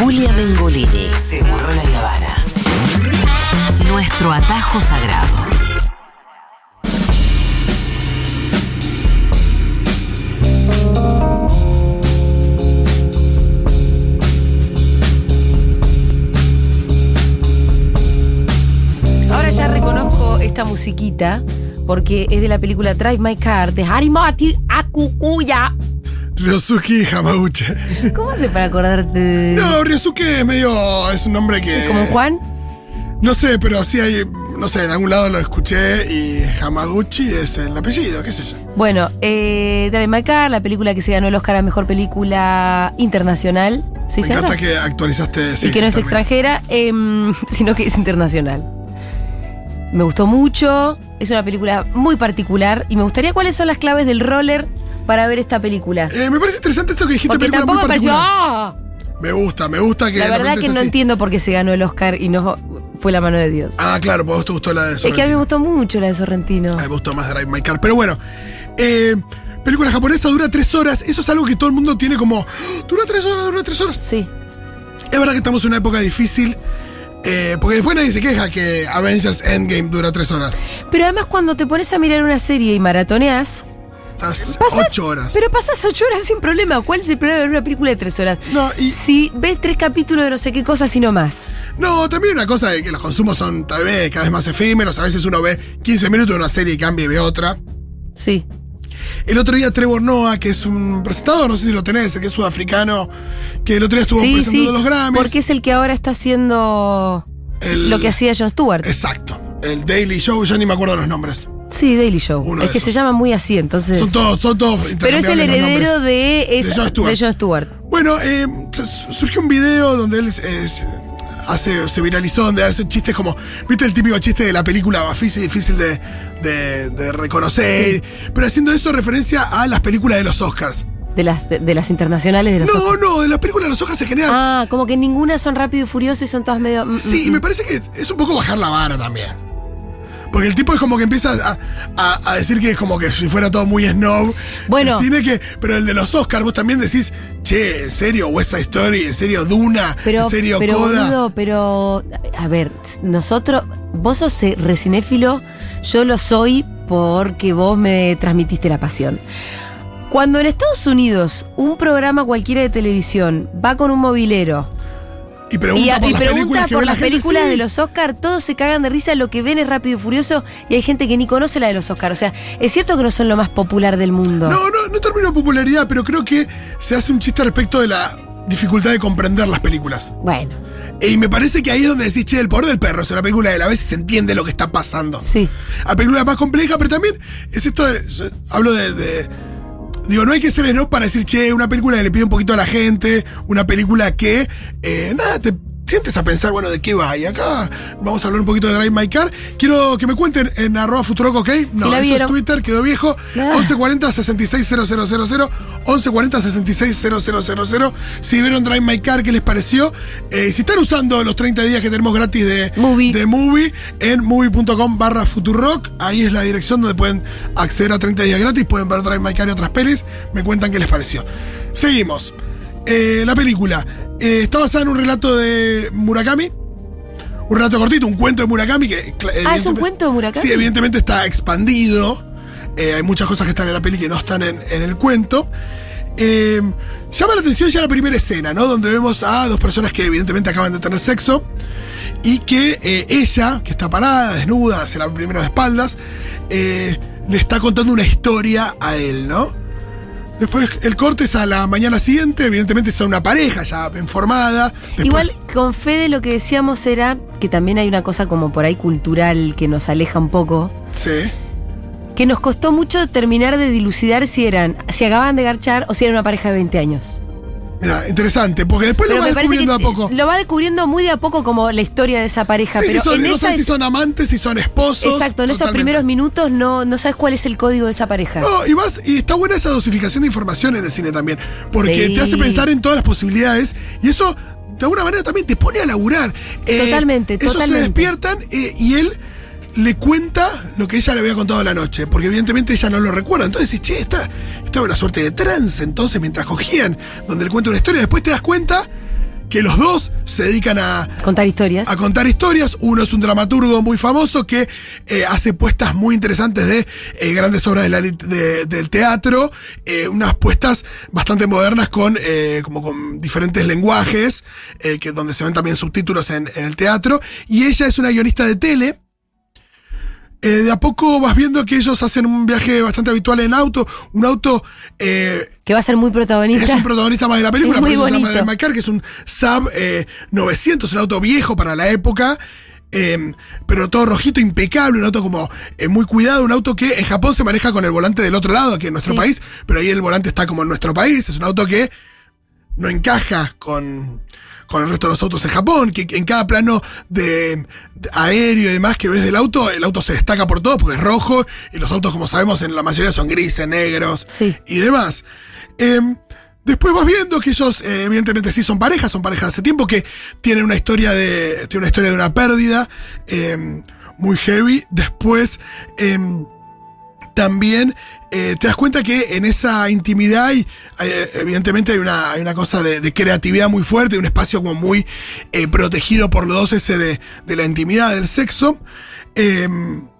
Julia Mengolini. Seguro la Habana. Nuestro atajo sagrado. Ahora ya reconozco esta musiquita porque es de la película Drive My Car de Harimati Akukuya. Ryosuke Hamauche. ¿Cómo hace para acordarte de.? No, Ryosuke es medio. Es un nombre que. ¿Como Juan? No sé, pero sí hay. No sé, en algún lado lo escuché y Hamaguchi es el apellido, qué sé yo. Bueno, eh, Drive My Car, la película que se ganó el Oscar a mejor película internacional. ¿Sí Me se encanta llama? que actualizaste. sí, y que no es también. extranjera, em, sino que es internacional. Me gustó mucho, es una película muy particular y me gustaría cuáles son las claves del roller para ver esta película. Eh, me parece interesante esto que dijiste, Porque película tampoco muy pareció. ¡ah! Me gusta, me gusta que. La verdad que no así. entiendo por qué se ganó el Oscar y no fue la mano de Dios. Ah, claro, pues vos te gustó la de es que a mí me Sorrentino. gustó mucho la de Sorrentino. A mí me gustó más Drive My Car. Pero bueno, eh, película japonesa dura tres horas. Eso es algo que todo el mundo tiene como. "Ah, Dura tres horas, dura tres horas. Sí. Es verdad que estamos en una época difícil. eh, porque después nadie se queja que Avengers Endgame dura tres horas. Pero además cuando te pones a mirar una serie y maratoneas, Estás ocho horas. pero pasas ocho horas sin problema. ¿Cuál es el problema de ver una película de tres horas? No, y- Si ves tres capítulos de no sé qué cosas y no más. No, también una cosa de que los consumos son tal vez cada vez más efímeros. A veces uno ve 15 minutos de una serie y cambia y ve otra. Sí. El otro día Trevor Noah, que es un presentador, no sé si lo tenés, que es sudafricano, que el otro día estuvo Sí, presentando sí. los Grammys. Porque es el que ahora está haciendo El- lo que hacía Jon Stewart. Exacto. El Daily Show, ya ni me acuerdo los nombres. Sí, Daily Show. Uno es que esos. se llama muy así, entonces. Son todos, son todos Pero es el heredero de, es- De Jon Stewart. de Stewart. Bueno, eh, se- surgió un video donde él es- hace, se viralizó, donde hace chistes como, ¿viste el típico chiste de la película difícil, difícil de, de- de reconocer? Pero haciendo eso referencia a las películas de los Oscars. De las, de, de las internacionales de los No, Oscars. no, de las películas de los Oscars en general. Ah, como que ninguna son rápido y furioso y son todas medio. mm, Sí, mm, y me mm. parece que es un poco bajar la vara también. Porque el tipo es como que empieza a, a- a decir que es como que si fuera todo muy snob. Bueno. El cine que, pero el de los Oscars, vos también decís, che, ¿en serio West Side Story? ¿En serio Duna? Pero, ¿En serio pero, Coda? boludo, pero. A ver, nosotros. Vos sos recinéfilo, yo lo soy porque vos me transmitiste la pasión. Cuando en Estados Unidos un programa cualquiera de televisión va con un movilero Y pregunta y, por y las pregunta por la las películas sí. de los Oscars, todos se cagan de risa, lo que ven es Rápido y Furioso y hay gente que ni conoce la de los Oscars. O sea, es cierto que no son lo más popular del mundo. No, no, no termino popularidad, pero creo que se hace un chiste respecto de la dificultad de comprender las películas. Bueno, Y me parece que ahí es donde decís, che, el poder del perro es una película de la vez y se entiende lo que está pasando. sí. A película más compleja, pero también es esto, de- hablo de, de- Digo, no hay que ser snob para decir, che, una película que le pide un poquito a la gente, una película que, eh, nada, te sientes a pensar, bueno, ¿de qué va? Y acá vamos a hablar un poquito de Drive My Car. Quiero que me cuenten en arroba futurock, ¿ok? No, la eso es Twitter, quedó viejo. Ah. 1140 660000 1140 660000 Si vieron Drive My Car, ¿qué les pareció? Eh, si están usando los 30 días que tenemos gratis de Movie. de Movie en movie.com barra Futurock. Ahí es la dirección donde pueden acceder a 30 días gratis, pueden ver Drive My Car y otras pelis. Me cuentan qué les pareció. Seguimos. Eh, la película eh, está basada en un relato de Murakami. Un relato cortito, un cuento de Murakami que... Ah, es un cuento de Murakami. Sí, evidentemente está expandido. Eh, hay muchas cosas que están en la peli que no están en, en el cuento. Eh, llama la atención ya la primera escena, ¿no? Donde vemos a dos personas que evidentemente acaban de tener sexo y que eh, ella, que está parada, desnuda, se la primero de espaldas, eh, le está contando una historia a él, ¿no? Después el corte es a la mañana siguiente, evidentemente son una pareja ya informada. Después- Igual, con Fede lo que decíamos era que también hay una cosa como por ahí cultural que nos aleja un poco. Sí. Que nos costó mucho terminar de dilucidar si eran, si acababan de garchar o si eran una pareja de 20 años. Mira, interesante, porque después lo va descubriendo que a poco. Lo va descubriendo muy de a poco como la historia de esa pareja. Sí, pero son, en no sé si son amantes, si son esposos. Exacto, en esos primeros minutos no, no sabes cuál es el código de esa pareja. No, y vas, y está buena esa dosificación de información en el cine también. Porque Sí. te hace pensar en todas las posibilidades. Y eso, de alguna manera, también te pone a laburar. Eh, Totalmente, ellos totalmente. se despiertan eh, y él le cuenta lo que ella le había contado la noche. Porque evidentemente ella no lo recuerda. Entonces decís, che, esta, esta una suerte de trance. Entonces, mientras cogían, donde le cuenta una historia, después te das cuenta que los dos se dedican a, Contar historias. a contar historias. Uno es un dramaturgo muy famoso que eh, hace puestas muy interesantes de eh, grandes obras de la de- del teatro, eh, unas puestas bastante modernas con, como con diferentes lenguajes, que, donde se ven también subtítulos en, en el teatro. Y ella es una guionista de tele. Eh, de a poco vas viendo que ellos hacen un viaje bastante habitual en auto, un auto eh, que va a ser muy protagonista. es un protagonista más de la película, por eso se llama McCarr, que es un Saab eh, 900, un auto viejo para la época, eh, pero todo rojito, impecable, un auto como eh, muy cuidado, un auto que en Japón se maneja con el volante del otro lado, que en nuestro Sí. país, pero ahí el volante está como en nuestro país, es un auto que no encaja con, con el resto de los autos en Japón, que en cada plano de, de aéreo y demás que ves del auto, el auto se destaca por todo porque es rojo y los autos, como sabemos, en la mayoría son grises, negros Sí. y demás. Em, después vas viendo que ellos, eh, evidentemente, sí son parejas, son parejas hace tiempo, que tienen una historia de. Tiene una historia de una pérdida em, muy heavy. Después. em, también eh, te das cuenta que en esa intimidad hay, eh, evidentemente hay una, hay una cosa de, de creatividad muy fuerte, un espacio como muy eh, protegido por los dos ese de, de la intimidad, del sexo.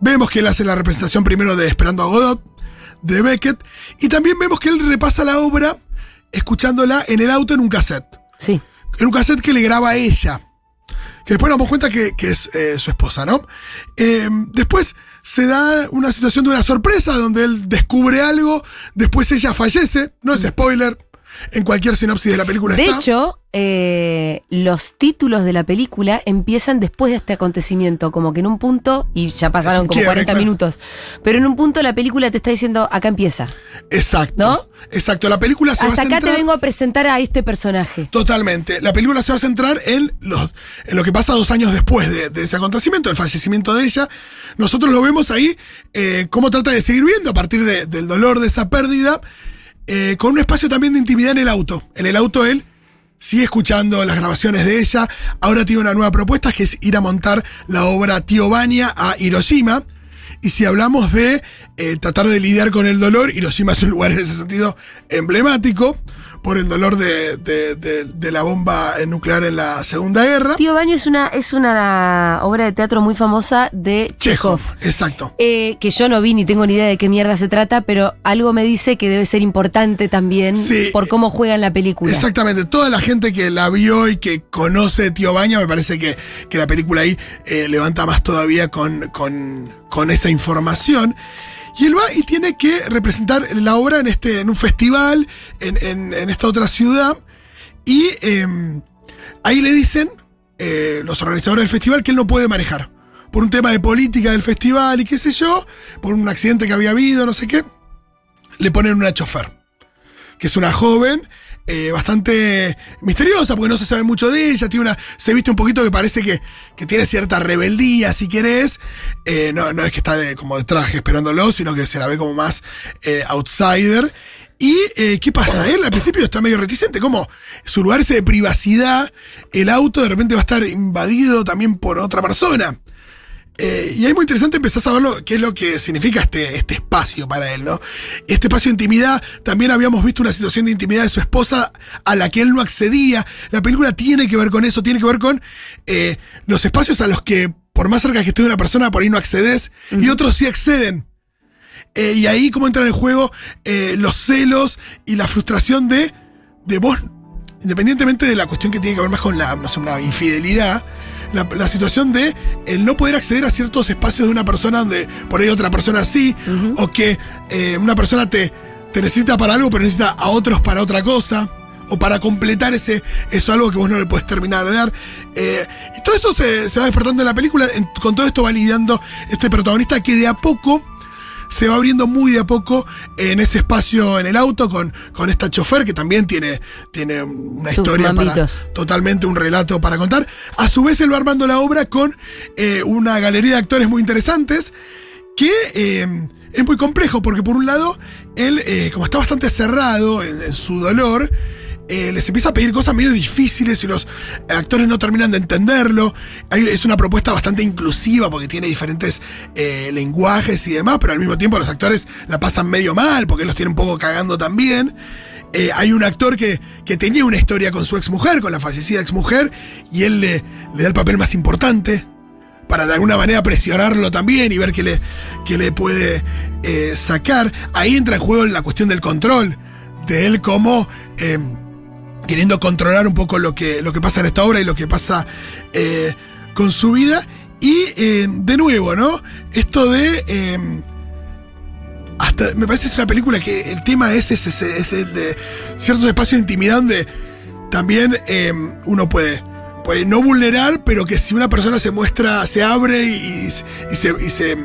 Vemos que él hace la representación primero de Esperando a Godot, de Beckett, y también vemos que él repasa la obra escuchándola en el auto en un cassette. Sí. En un cassette que le graba a ella. Que después nos damos cuenta que, que es su esposa, ¿no? Después se da una situación de una sorpresa donde él descubre algo, después ella fallece, no es spoiler, en cualquier sinopsis de la película De está. hecho, eh, los títulos de la película empiezan después de este acontecimiento, como que en un punto, y ya pasaron como quiebre, 40 claro. minutos, pero en un punto la película te está diciendo, acá empieza. Exacto. ¿No? Exacto, la película se Hasta va a acá centrar... te vengo a presentar a este personaje. Totalmente. La película se va a centrar en, los, en lo que pasa dos años después de, de ese acontecimiento, el fallecimiento de ella. Nosotros lo vemos ahí, eh, cómo trata de seguir viendo a partir de- del dolor de esa pérdida, eh, con un espacio también de intimidad en el auto. En el auto él sigue escuchando las grabaciones de ella. Ahora tiene una nueva propuesta que es ir a montar la obra Tío Bania a Hiroshima. Y si hablamos de eh, tratar de lidiar con el dolor, Hiroshima es un lugar en ese sentido emblemático por el dolor de, de- de- de la bomba nuclear en la Segunda Guerra. Tío Baño es una, es una obra de teatro muy famosa de Chekhov, Chekhov. exacto. Eh, que yo no vi ni tengo ni idea de qué mierda se trata, pero algo me dice que debe ser importante también Sí. por cómo juega en la película. Exactamente, toda la gente que la vio y que conoce Tío Baña, me parece que, que la película ahí eh, levanta más todavía con, con, con esa información. Y él va y tiene que representar la obra en, este, en un festival, en, esta otra ciudad. Y eh, ahí le dicen eh, los organizadores del festival que él no puede manejar. Por un tema de política del festival y qué sé yo, por un accidente que había habido, no sé qué. Le ponen una chofer que es una joven eh, bastante misteriosa, porque no se sabe mucho de ella, tiene una, se viste un poquito que parece que, que tiene cierta rebeldía, si querés, Eh, no, no es que está de- como de traje esperándolo, sino que se la ve como más eh, outsider. ¿Y eh, qué pasa? Él al principio está medio reticente, como su lugar ese de privacidad, el auto de repente va a estar invadido también por otra persona. Eh, y es muy interesante empezar a saber qué es lo que significa este, este espacio para él, ¿no? Este espacio de intimidad, también habíamos visto una situación de intimidad de su esposa a la que él no accedía. La película tiene que ver con eso, tiene que ver con eh, los espacios a los que, por más cerca que esté una persona, por ahí no accedes, y otros sí acceden. Eh, y ahí cómo entran en juego los celos y la frustración de, de vos, independientemente de la cuestión que tiene que ver más con la, no sé, una infidelidad, la, la situación de el no poder acceder a ciertos espacios de una persona donde por ahí otra persona sí, o que eh, una persona te, te necesita para algo, pero necesita a otros para otra cosa. O para completar ese, eso algo que vos no le puedes terminar de dar. Eh, y todo eso se, se va despertando en la película. en- con todo esto va lidiando este protagonista que de a poco se va abriendo muy de a poco en ese espacio en el auto con, con esta chofer que también tiene, tiene una Sus historia para totalmente un relato para contar. A su vez él va armando la obra con eh, una galería de actores muy interesantes que eh, es muy complejo porque por un lado él eh, como está bastante cerrado en, en su dolor eh, les empieza a pedir cosas medio difíciles y los actores no terminan de entenderlo. Es una propuesta bastante inclusiva porque tiene diferentes eh, lenguajes y demás, pero al mismo tiempo los actores la pasan medio mal porque los tienen un poco cagando también. eh, hay un actor que, que tenía una historia con su exmujer, con la fallecida exmujer, y él le, le da el papel más importante para de alguna manera presionarlo también y ver qué le, qué le puede sacar. Ahí entra en juego la cuestión del control, de él como eh, queriendo controlar un poco lo que, lo que pasa en esta obra y lo que pasa eh, con su vida. Y eh, de nuevo, ¿no? Esto de... eh, hasta me parece que es una película que el tema es, ese, ese- es de, ciertos espacios de intimidad donde también uno puede, puede no vulnerar, pero que si una persona se muestra, se abre y, y se, y, se,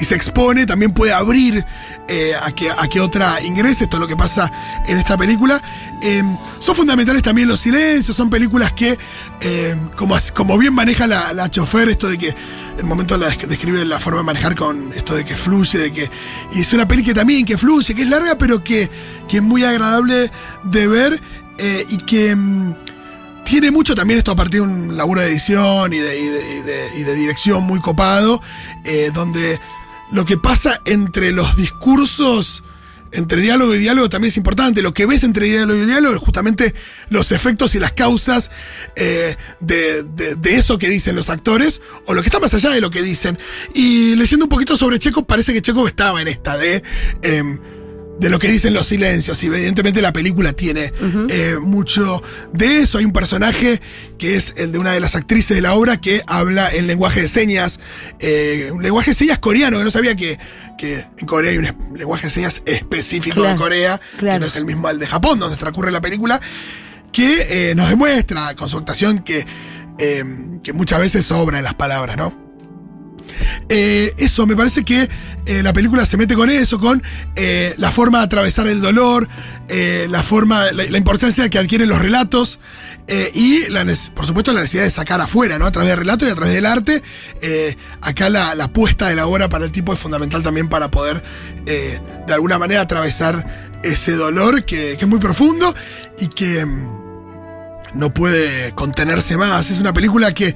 y se expone, también puede abrir eh, a, que, a que otra ingrese. Esto es lo que pasa en esta película. Eh, son fundamentales también los silencios, son películas que, eh, como, como bien maneja la, la chofer, esto de que el momento la desc- describe la forma de manejar con esto de que fluye, de que. Y es una peli que también que fluye, que es larga, pero que, que es muy agradable de ver eh, y que. mm, tiene mucho también esto a partir de un laburo de edición y de, y de- y de- y de dirección muy copado, eh, donde lo que pasa entre los discursos, entre diálogo y diálogo también es importante. Lo que ves entre diálogo y diálogo es justamente los efectos y las causas eh, de, de- eso que dicen los actores o lo que está más allá de lo que dicen. Y leyendo un poquito sobre Checo, parece que Checo estaba en esta de... em, de lo que dicen los silencios. Y evidentemente la película tiene eh, mucho de eso. Hay un personaje que es el de una de las actrices de la obra que habla en lenguaje de señas, eh, un lenguaje de señas coreano, que no sabía que, que en Corea hay un lenguaje de señas específico Claro, de Corea, que no es el mismo al de Japón, donde transcurre la película, que eh, nos demuestra con su actuación que, que muchas veces sobra en las palabras, ¿no? Eh, eso, me parece que eh, la película se mete con eso, con eh, la forma de atravesar el dolor, la forma, la, importancia que adquieren los relatos y, por supuesto, la necesidad de sacar afuera, ¿no? A través del relato y a través del arte. Acá la, la puesta de la obra para el tipo es fundamental también para poder, de alguna manera, atravesar ese dolor que, que es muy profundo y que mm, no puede contenerse más. Es una película que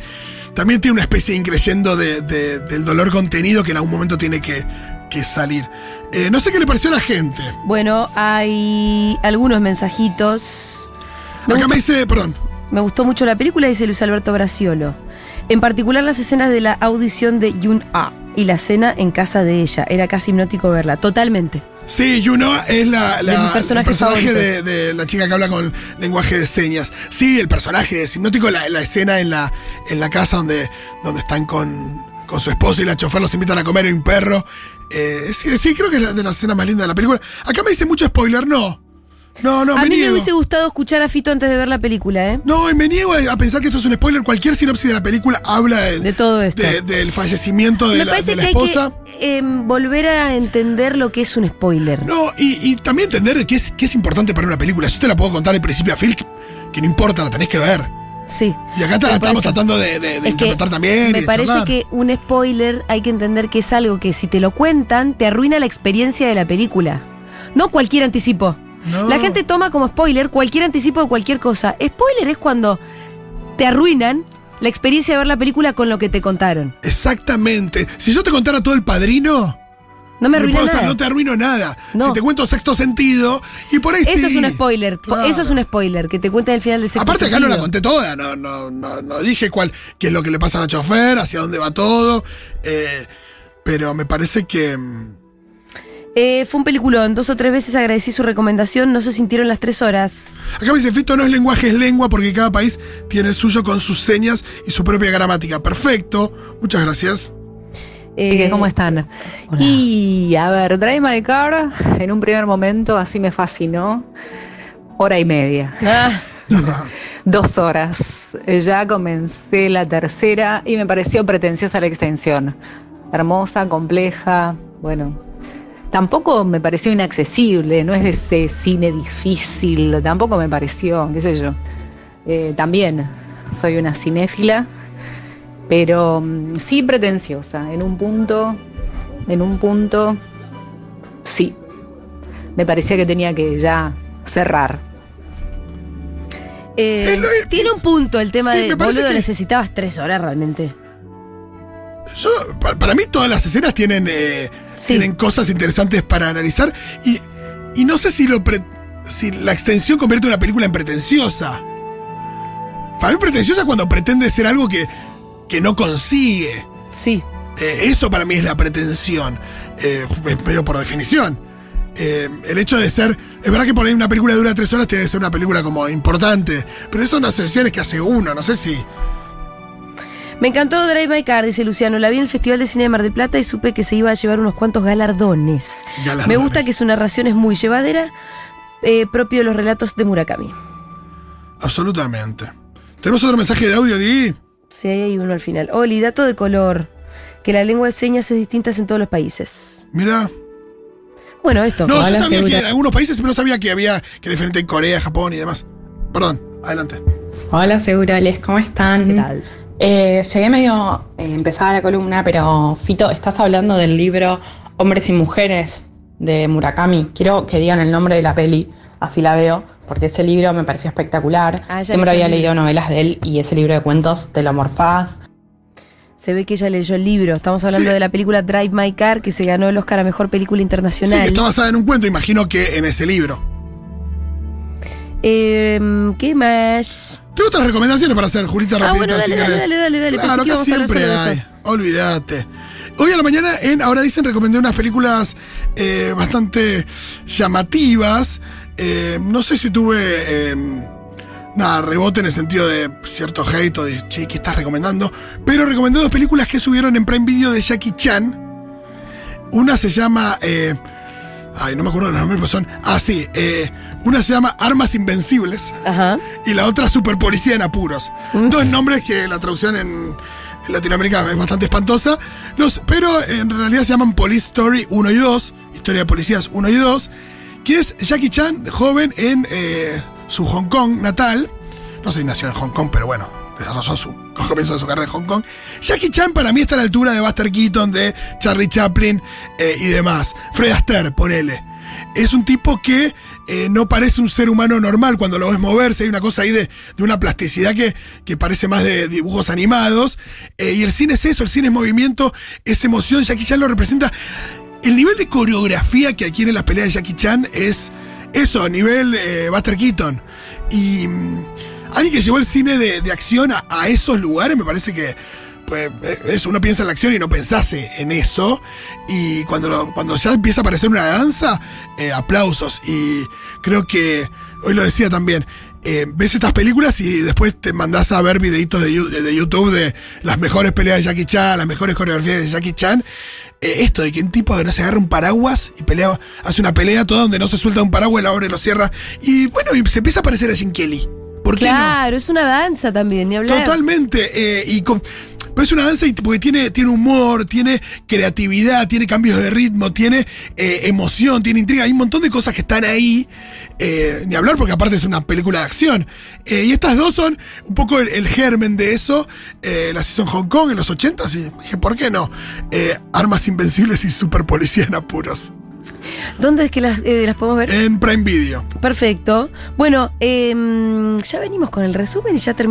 también tiene una especie de increyendo de, de- del dolor contenido que en algún momento tiene que, que salir. Eh, no sé qué le pareció a la gente. Bueno, hay algunos mensajitos. Me Acá gustó, me dice, perdón. me gustó mucho la película, dice Luis Alberto Braciolo. En particular las escenas de la audición de Yun A y la cena en casa de ella. Era casi hipnótico verla, totalmente. Sí, Juno es la, la- el personaje de, de la chica que habla con lenguaje de señas. Sí, el personaje es hipnótico, la, la escena en la, en la casa donde, donde están con, con su esposo y la chofer los invitan a comer y un perro. Eh, sí, sí, creo que es la- de las escenas más lindas de la película. Acá me dice mucho spoiler, no. No, no, a me mí me hubiese gustado escuchar a Fito antes de ver la película, ¿eh? No, y me niego a a pensar que esto es un spoiler. Cualquier sinopsis de la película habla del, De todo esto. de- del fallecimiento de me la, parece de la que esposa. hay que em, volver a entender lo que es un spoiler. No, y, y también entender que es, que es importante para una película. Yo te la puedo contar al principio a Phil, que, no importa, la tenés que ver. Sí. Y acá te la estamos eso- tratando de, de- de interpretar también. y Me de parece charlar. que un spoiler hay que entender que es algo que si te lo cuentan te arruina la experiencia de la película. No cualquier anticipo. No. La gente toma como spoiler cualquier anticipo de cualquier cosa. Spoiler es cuando te arruinan la experiencia de ver la película con lo que te contaron. Exactamente. Si yo te contara todo el padrino. No me no arruina puedo hacer- nada. no te arruino nada. No. Si te cuento sexto sentido, y por ahí Eso sí. es un spoiler. Claro. Eso es un spoiler, que te cuenten el final de sexto Aparte acá no la conté toda, no, no, no, no dije cuál, qué es lo que le pasa a la chofer, hacia dónde va todo. eh, pero me parece que. Eh, fue un peliculón. Dos o tres veces agradecí su recomendación. No se sintieron las tres horas. Acá me dice Fito, no es lenguaje, es lengua, porque cada país tiene el suyo con sus señas y su propia gramática. Perfecto. Muchas gracias. Eh, ¿Cómo están? hola. Y a ver, Drive My Car, en un primer momento así me fascinó. Hora y media, ah, dos horas. Ya comencé la tercera y me pareció pretenciosa la extensión. Hermosa, compleja, bueno. Tampoco me pareció inaccesible, no es de ese cine difícil, tampoco me pareció, qué sé yo. Eh, también soy una cinéfila, pero mm, sí pretenciosa. En un punto, en un punto, sí. Me parecía que tenía que ya cerrar. eh, Eh, tiene un punto el tema Sí, de boludo, que- necesitabas tres horas realmente. Yo, pa- para, mí todas las escenas tienen, eh, Sí. tienen cosas interesantes para analizar y, y no sé si lo... pre- si la extensión convierte una película en pretenciosa. Para mí pretenciosa es cuando pretende ser algo que, que no consigue. Sí. Eh, eso para mí es la pretensión. Eh, medio por definición. Eh, el hecho de ser. Es verdad que por ahí una película dura tres horas tiene que ser una película como importante. Pero eso son asociaciones que hace uno. No sé si. Me encantó Drive My Car, dice Luciano. La vi en el Festival de Cine de Mar del Plata y supe que se iba a llevar unos cuantos galardones. Galardones. Me gusta que su narración es muy llevadera, eh, propio de los relatos de Murakami. Absolutamente. ¿Tenemos otro mensaje de audio, Di? Sí, hay uno al final. Oli, dato de color. Que la lengua de señas es distinta en todos los países. Mira. Bueno, esto. No, yo sabía que en algunos países, pero no sabía que había que era diferente en Corea, Japón y demás. Perdón, adelante. Hola, Segurales, ¿cómo están? ¿Qué tal? Eh, llegué medio eh, empezada la columna, pero Fito, estás hablando del libro Hombres y Mujeres de Murakami. Quiero que digan el nombre de la peli, así la veo, porque ese libro me pareció espectacular. Ah, Siempre había leído novelas de él y ese libro de cuentos te lo morfás. Se ve que ella leyó el libro. Estamos hablando Sí. de la película Drive My Car, que se ganó el Oscar a Mejor Película Sí, Internacional. que está basada en un cuento, imagino que en ese libro. Em, ¿Qué más? Tengo otras recomendaciones para hacer, Julita, Ah, rapidito, bueno, si dale, dale, dale, dale, dale. Claro, acá siempre hay. Olvídate. Hoy a la mañana, en Ahora Dicen, recomendé unas películas eh, bastante llamativas. Eh, no sé si tuve eh, nada, rebote en el sentido de cierto hate o de, che, ¿qué estás recomendando? Pero recomendé dos películas que subieron en Prime Video de Jackie Chan. Una se llama... eh, ay, no me acuerdo los nombres, pero son... Ah, sí. eh, una se llama Armas Invencibles Ajá. y la otra Super Policía en Apuros. Dos nombres que la traducción en, en Latinoamérica es bastante espantosa, los, pero en realidad se llaman Police Story 1 y 2, Historia de Policías 1 y 2, que es Jackie Chan, joven en eh, su Hong Kong natal. No sé si nació en Hong Kong, pero bueno, desarrolló su comienzo de su carrera en Hong Kong. Jackie Chan para mí está a la altura de Buster Keaton, de Charlie Chaplin eh, y demás. Fred Astaire, ponele. Es un tipo que eh, no parece un ser humano normal cuando lo ves moverse. Hay una cosa ahí de, de una plasticidad que, que parece más de dibujos animados. Eh, y el cine es eso, el cine es movimiento, es emoción. Jackie Chan lo representa. El nivel de coreografía que adquiere las peleas de Jackie Chan es eso, nivel eh, Buster Keaton. Y mm, alguien que llevó el cine de, de acción a, a esos lugares, me parece que pues, eh, eso, uno piensa en la acción y no pensase en eso. Y cuando, lo- cuando ya empieza a aparecer una danza, eh, aplausos. Y creo que, hoy lo decía también, eh, ves estas películas y después te mandás a ver videitos de, de YouTube de las mejores peleas de Jackie Chan, las mejores coreografías de Jackie Chan. Eh, esto de que un tipo que no se agarra un paraguas y pelea, hace una pelea toda donde no se suelta un paraguas, lo abre, lo cierra. Y bueno, y se empieza a parecer a Jim Kelly. ¿Por qué no? Claro, es una danza también, ni hablar. Totalmente. eh, y con- pero es una danza porque tiene, tiene humor, tiene creatividad, tiene cambios de ritmo, tiene eh, emoción, tiene intriga. Hay un montón de cosas que están ahí. eh, ni hablar porque aparte es una película de acción. Eh, y estas dos son un poco el, el germen de eso. Las hizo en Hong Kong en los 80 y dije, ¿por qué no? Armas Invencibles y Super Policía en Apuros. ¿Dónde es que las, eh, las podemos ver? En Prime Video. Perfecto. Bueno, em, ya venimos con el resumen y ya terminamos.